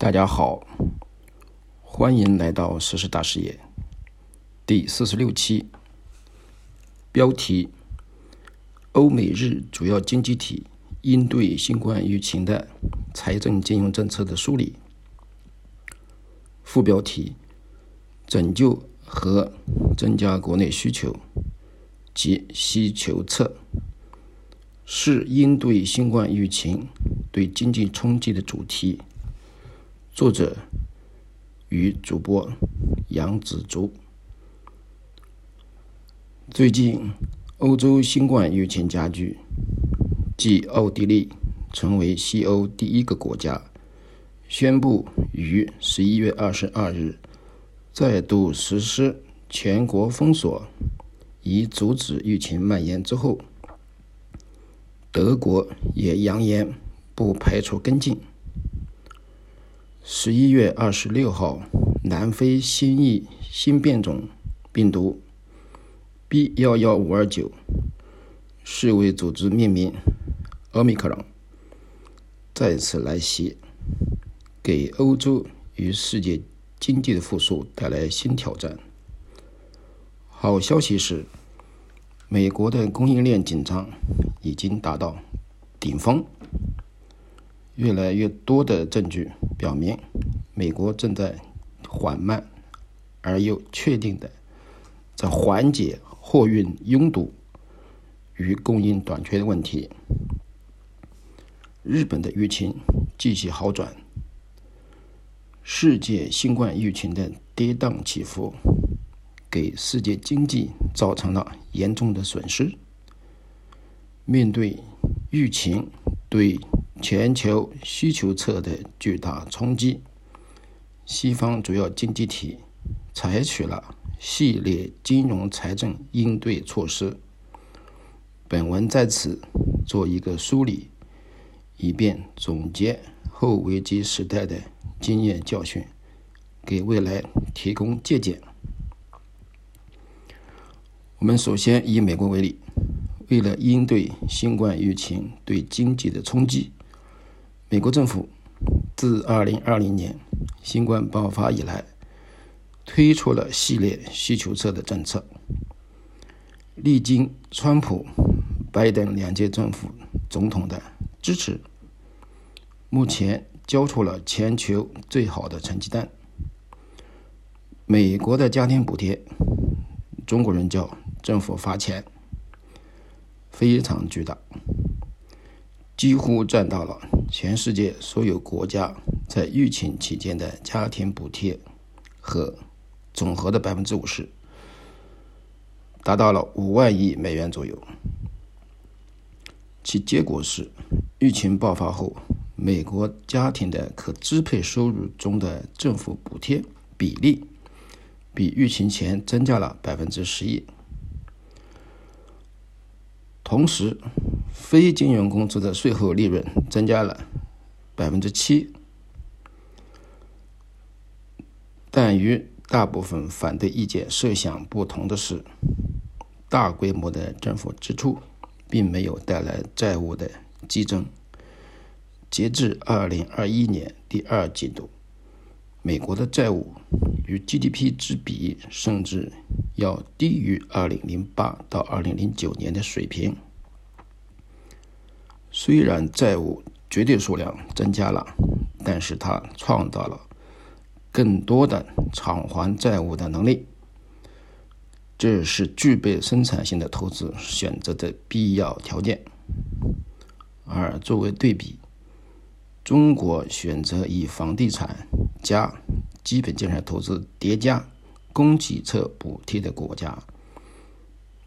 大家好，欢迎来到时事大视野第四十六期。标题：欧美日主要经济体应对新冠疫情的财政金融政策的梳理。副标题：拯救和增加国内需求及需求侧，是应对新冠疫情对经济冲击的主题。作者与主播杨子竹。最近，欧洲新冠疫情加剧，继奥地利成为西欧第一个国家宣布于十一月二十二日再度实施全国封锁，以阻止疫情蔓延之后，德国也扬言不排除跟进。十一月二十六号，南非新疫新变种病毒 B 幺幺五二九，世卫组织命名奥密克戎，再次来袭，给欧洲与世界经济的复苏带来新挑战。好消息是，美国的供应链紧张已经达到顶峰。越来越多的证据表明，美国正在缓慢而又确定的在缓解货运拥堵与供应短缺的问题。日本的疫情继续好转，世界新冠疫情的跌宕起伏给世界经济造成了严重的损失。面对疫情对全球需求侧的巨大冲击，西方主要经济体采取了系列金融财政应对措施。本文在此做一个梳理，以便总结后危机时代的经验教训，给未来提供借鉴。我们首先以美国为例，为了应对新冠疫情对经济的冲击。美国政府自2020年新冠爆发以来，推出了系列需求侧的政策。历经川普、拜登两届政府总统的支持，目前交出了全球最好的成绩单。美国的家庭补贴，中国人叫政府发钱，非常巨大。几乎占到了全世界所有国家在疫情期间的家庭补贴和总和的百分之五十，达到了五万亿美元左右。其结果是，疫情爆发后，美国家庭的可支配收入中的政府补贴比例比疫情前增加了百分之十一，同时。非金融公司的税后利润增加了百分之七，但与大部分反对意见设想不同的是，大规模的政府支出并没有带来债务的激增。截至二零二一年第二季度，美国的债务与 GDP 之比甚至要低于二零零八到二零零九年的水平。虽然债务绝对数量增加了，但是它创造了更多的偿还债务的能力，这是具备生产性的投资选择的必要条件。而作为对比，中国选择以房地产加基本建设投资叠加供给侧补贴的国家。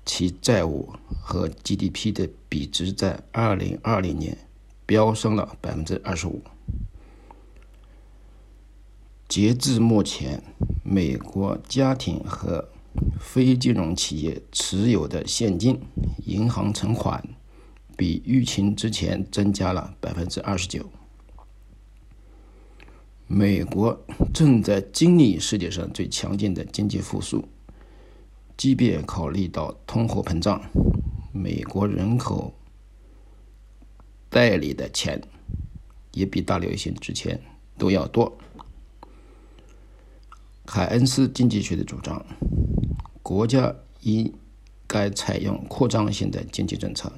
其债务和 GDP 的比值在2020年飙升了百分之二十五。截至目前，美国家庭和非金融企业持有的现金银行存款比疫情之前增加了百分之二十九。美国正在经历世界上最强劲的经济复苏。即便考虑到通货膨胀，美国人口袋里的钱也比大流行之前都要多。凯恩斯经济学的主张，国家应该采用扩张性的经济政策，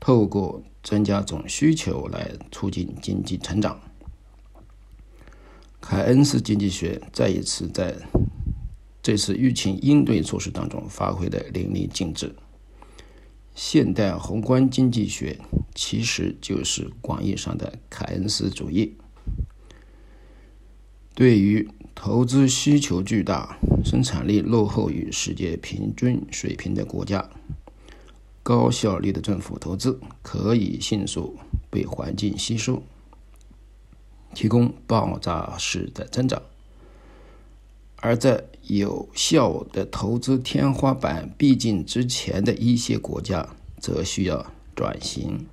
透过增加总需求来促进经济成长。凯恩斯经济学再一次在这次疫情应对措施当中发挥的淋漓尽致。现代宏观经济学其实就是广义上的凯恩斯主义。对于投资需求巨大、生产力落后于世界平均水平的国家，高效率的政府投资可以迅速被环境吸收，提供爆炸式的增长；而在有效的投资天花板逼近之前的一些国家，则需要转型，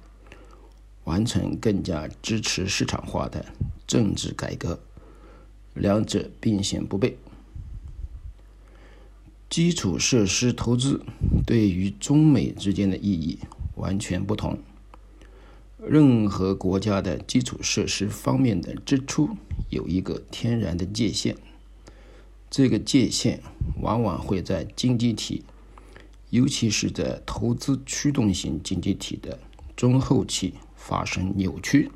完成更加支持市场化的政治改革。两者并行不悖。基础设施投资对于中美之间的意义完全不同。任何国家的基础设施方面的支出有一个天然的界限，这个界限往往会在经济体，尤其是在投资驱动型经济体的中后期发生扭曲。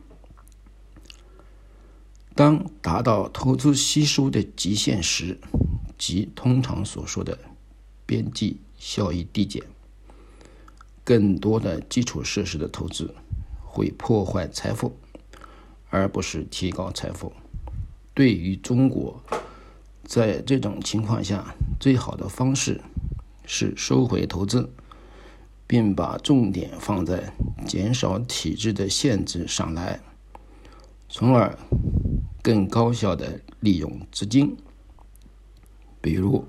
当达到投资吸收的极限时，即通常所说的边际效益递减，更多的基础设施的投资会破坏财富，而不是提高财富。对于中国，在这种情况下，最好的方式是收回投资，并把重点放在减少体制的限制上来，从而。更高效的利用资金，比如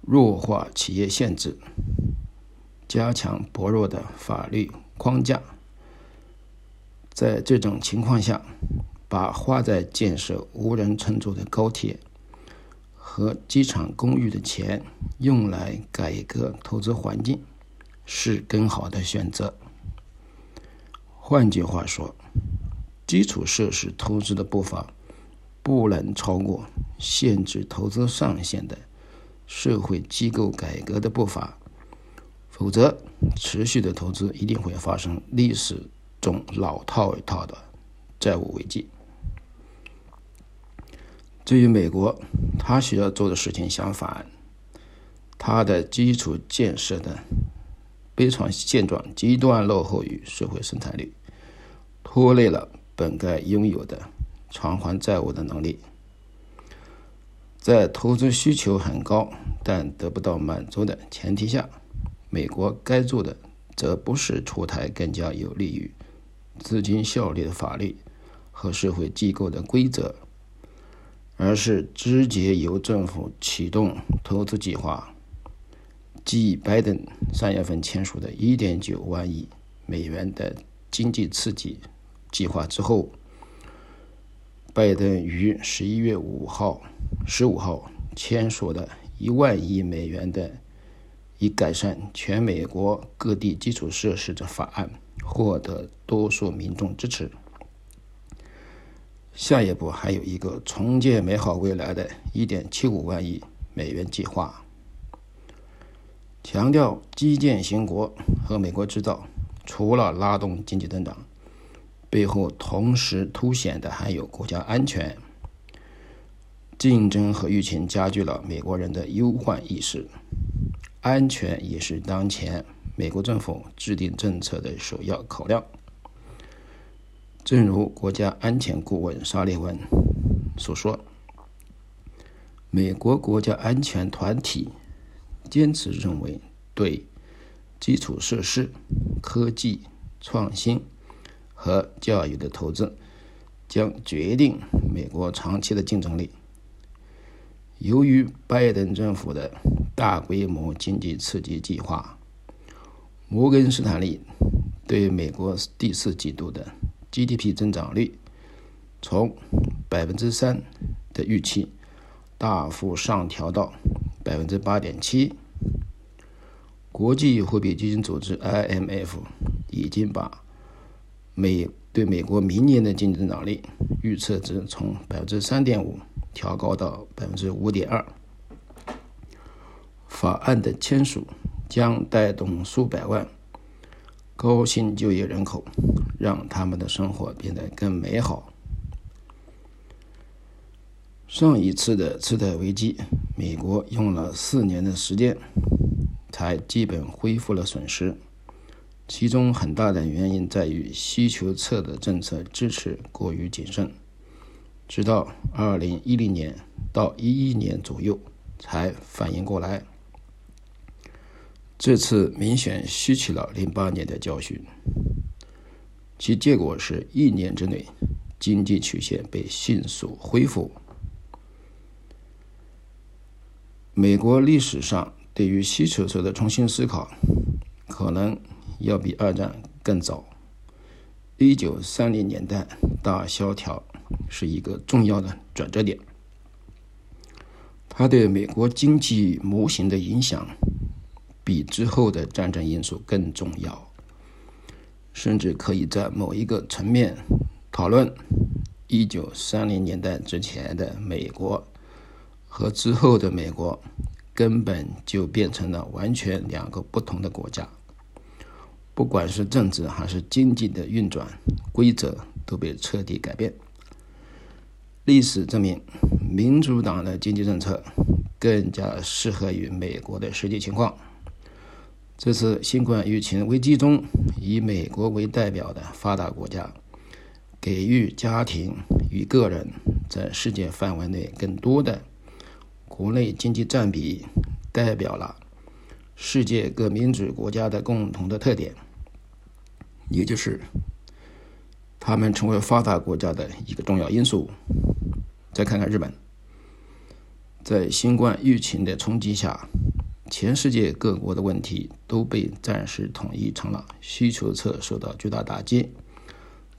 弱化企业限制，加强薄弱的法律框架。在这种情况下，把花在建设无人乘坐的高铁和机场公寓的钱用来改革投资环境，是更好的选择。换句话说，基础设施投资的步伐。不能超过限制投资上限的社会机构改革的步伐，否则持续的投资一定会发生历史中老套一套的债务危机。至于美国，他需要做的事情相反，他的基础建设的悲惨现状极端落后于社会生产率，拖累了本该拥有的。偿还债务的能力，在投资需求很高但得不到满足的前提下，美国该做的则不是出台更加有利于资金效率的法律和社会机构的规则，而是直接由政府启动投资计划。继拜登三月份签署的1.9万亿美元的经济刺激计划之后。拜登于十一月五号、十五号签署的一万亿美元的以改善全美国各地基础设施的法案，获得多数民众支持。下一步还有一个重建美好未来的一点七五万亿美元计划，强调基建兴国和美国制造，除了拉动经济增长。背后同时凸显的还有国家安全。竞争和疫情加剧了美国人的忧患意识，安全也是当前美国政府制定政策的首要考量。正如国家安全顾问沙利文所说：“美国国家安全团体坚持认为，对基础设施、科技创新。”和教育的投资将决定美国长期的竞争力。由于拜登政府的大规模经济刺激计划，摩根士丹利对美国第四季度的 GDP 增长率从百分之三的预期大幅上调到百分之八点七。国际货币基金组织 IMF 已经把美对美国明年的经济增长率预测值从百分之三点五调高到百分之五点二。法案的签署将带动数百万高薪就业人口，让他们的生活变得更美好。上一次的次贷危机，美国用了四年的时间才基本恢复了损失。其中很大的原因在于需求侧的政策支持过于谨慎，直到二零一零年到一一年左右才反应过来。这次明显吸取了零八年的教训，其结果是一年之内经济曲线被迅速恢复。美国历史上对于需求侧的重新思考，可能。要比二战更早。一九三零年代大萧条是一个重要的转折点，它对美国经济模型的影响比之后的战争因素更重要，甚至可以在某一个层面讨论一九三零年代之前的美国和之后的美国根本就变成了完全两个不同的国家。不管是政治还是经济的运转规则都被彻底改变。历史证明，民主党的经济政策更加适合于美国的实际情况。这次新冠疫情危机中，以美国为代表的发达国家给予家庭与个人在世界范围内更多的国内经济占比，代表了。世界各民主国家的共同的特点，也就是他们成为发达国家的一个重要因素。再看看日本，在新冠疫情的冲击下，全世界各国的问题都被暂时统一成了需求侧受到巨大打击。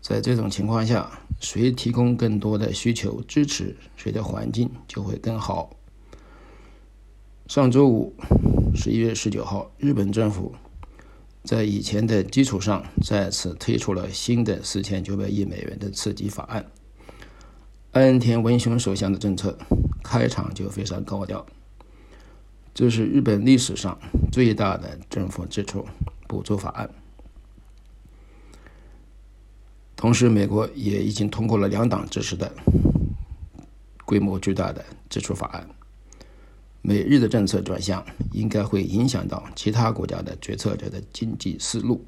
在这种情况下，谁提供更多的需求支持，谁的环境就会更好。上周五。十一月十九号，日本政府在以前的基础上再次推出了新的四千九百亿美元的刺激法案。安田文雄首相的政策开场就非常高调，这是日本历史上最大的政府支出补助法案。同时，美国也已经通过了两党支持的规模巨大的支出法案。美日的政策转向应该会影响到其他国家的决策者的经济思路。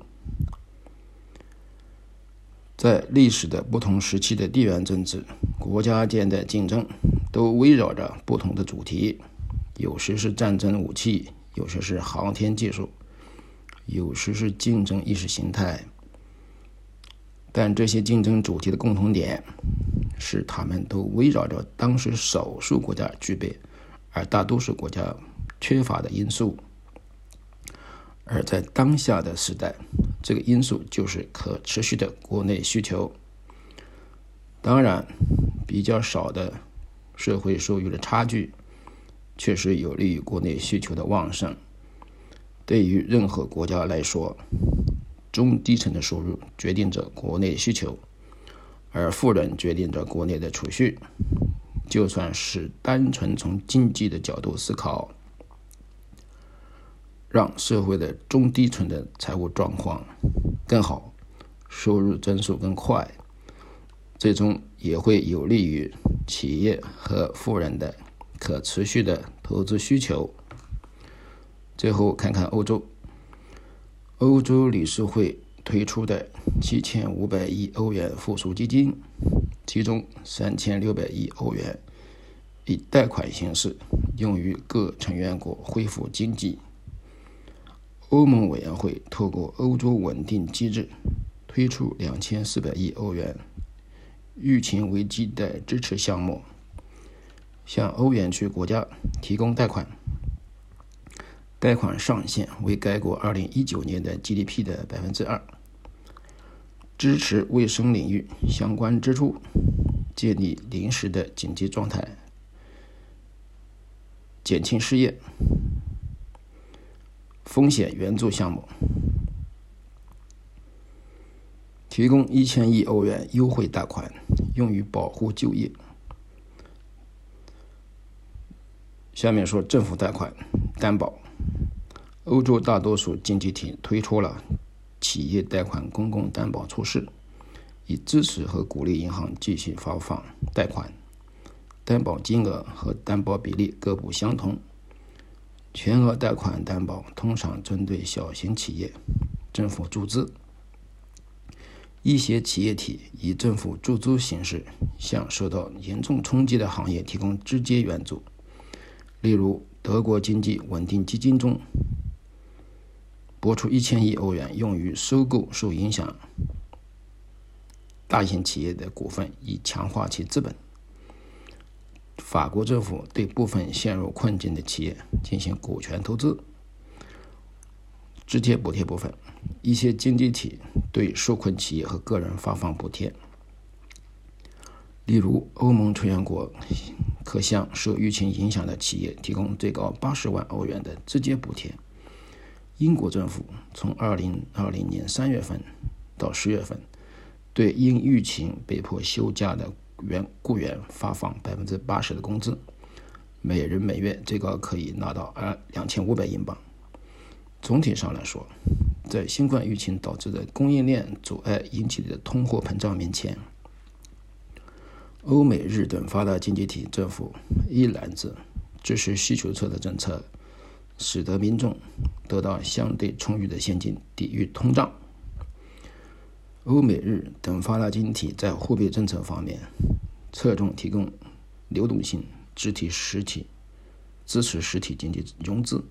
在历史的不同时期的地缘政治，国家间的竞争都围绕着不同的主题，有时是战争武器，有时是航天技术，有时是竞争意识形态。但这些竞争主题的共同点是，他们都围绕着当时少数国家具备。而大多数国家缺乏的因素，而在当下的时代，这个因素就是可持续的国内需求。当然，比较少的社会收入的差距，确实有利于国内需求的旺盛。对于任何国家来说，中低层的收入决定着国内需求，而富人决定着国内的储蓄。就算是单纯从经济的角度思考，让社会的中低层的财务状况更好，收入增速更快，最终也会有利于企业和富人的可持续的投资需求。最后看看欧洲，欧洲理事会推出的七千五百亿欧元复苏基金。其中三千六百亿欧元以贷款形式用于各成员国恢复经济。欧盟委员会透过欧洲稳定机制推出两千四百亿欧元疫情危机的支持项目，向欧元区国家提供贷款，贷款上限为该国二零一九年的 GDP 的百分之二。支持卫生领域相关支出，建立临时的紧急状态，减轻失业，风险援助项目，提供一千亿欧元优惠贷款，用于保护就业。下面说政府贷款担保。欧洲大多数经济体推出了企业贷款公共担保措施，以支持和鼓励银行继续发放贷款。担保金额和担保比例各不相同。全额贷款担保通常针对小型企业，政府注资。一些企业体以政府注资形式向受到严重冲击的行业提供直接援助，例如德国经济稳定基金中拨出一千亿欧元用于收购受影响大型企业的股份，以强化其资本。法国政府对部分陷入困境的企业进行股权投资。直接补贴部分，一些经济体对受困企业和个人发放补贴，例如欧盟成员国可向受疫情影响的企业提供最高八十万欧元的直接补贴。英国政府从二零二零年三月份到十月份，对因疫情被迫休假的员雇员发放百分之八十的工资，每人每月最高可以拿到二两千五百英镑。总体上来说，在新冠疫情导致的供应链阻碍引起的通货膨胀面前，欧美日等发达经济体政府一揽子支持需求侧的政策，使得民众得到相对充裕的现金抵御通胀。欧美日等发达经济体在货币政策方面侧重提供流动性，支持实体支持实体经济融资。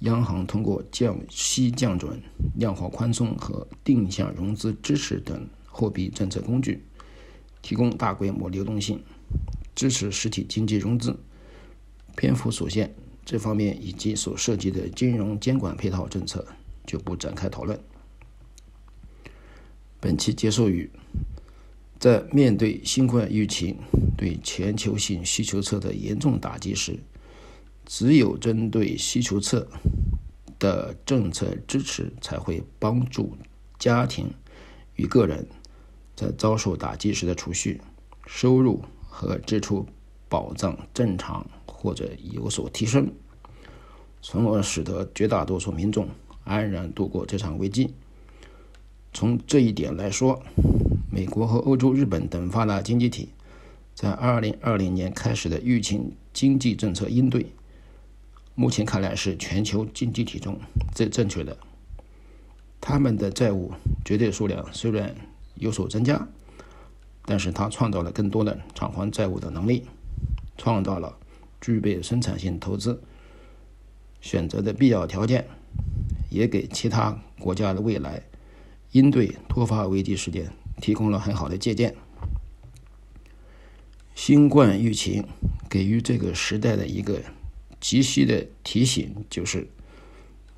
央行通过降息、降准、量化宽松和定向融资支持等货币政策工具，提供大规模流动性，支持实体经济融资。篇幅所限，这方面以及所涉及的金融监管配套政策就不展开讨论。本期结束语，在面对新冠疫情对全球性需求侧的严重打击时。只有针对需求侧的政策支持，才会帮助家庭与个人在遭受打击时的储蓄、收入和支出保障正常或者有所提升，从而使得绝大多数民众安然度过这场危机。从这一点来说，美国和欧洲、日本等发达经济体在2020年开始的疫情经济政策应对。目前看来是全球经济体中最正确的。他们的债务绝对数量虽然有所增加，但是它创造了更多的偿还债务的能力，创造了具备生产性投资选择的必要条件，也给其他国家的未来应对突发危机事件提供了很好的借鉴。新冠疫情给予这个时代的一个。急需的提醒就是，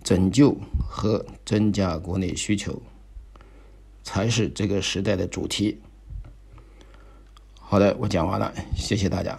拯救和增加国内需求，才是这个时代的主题。好的，我讲完了，谢谢大家。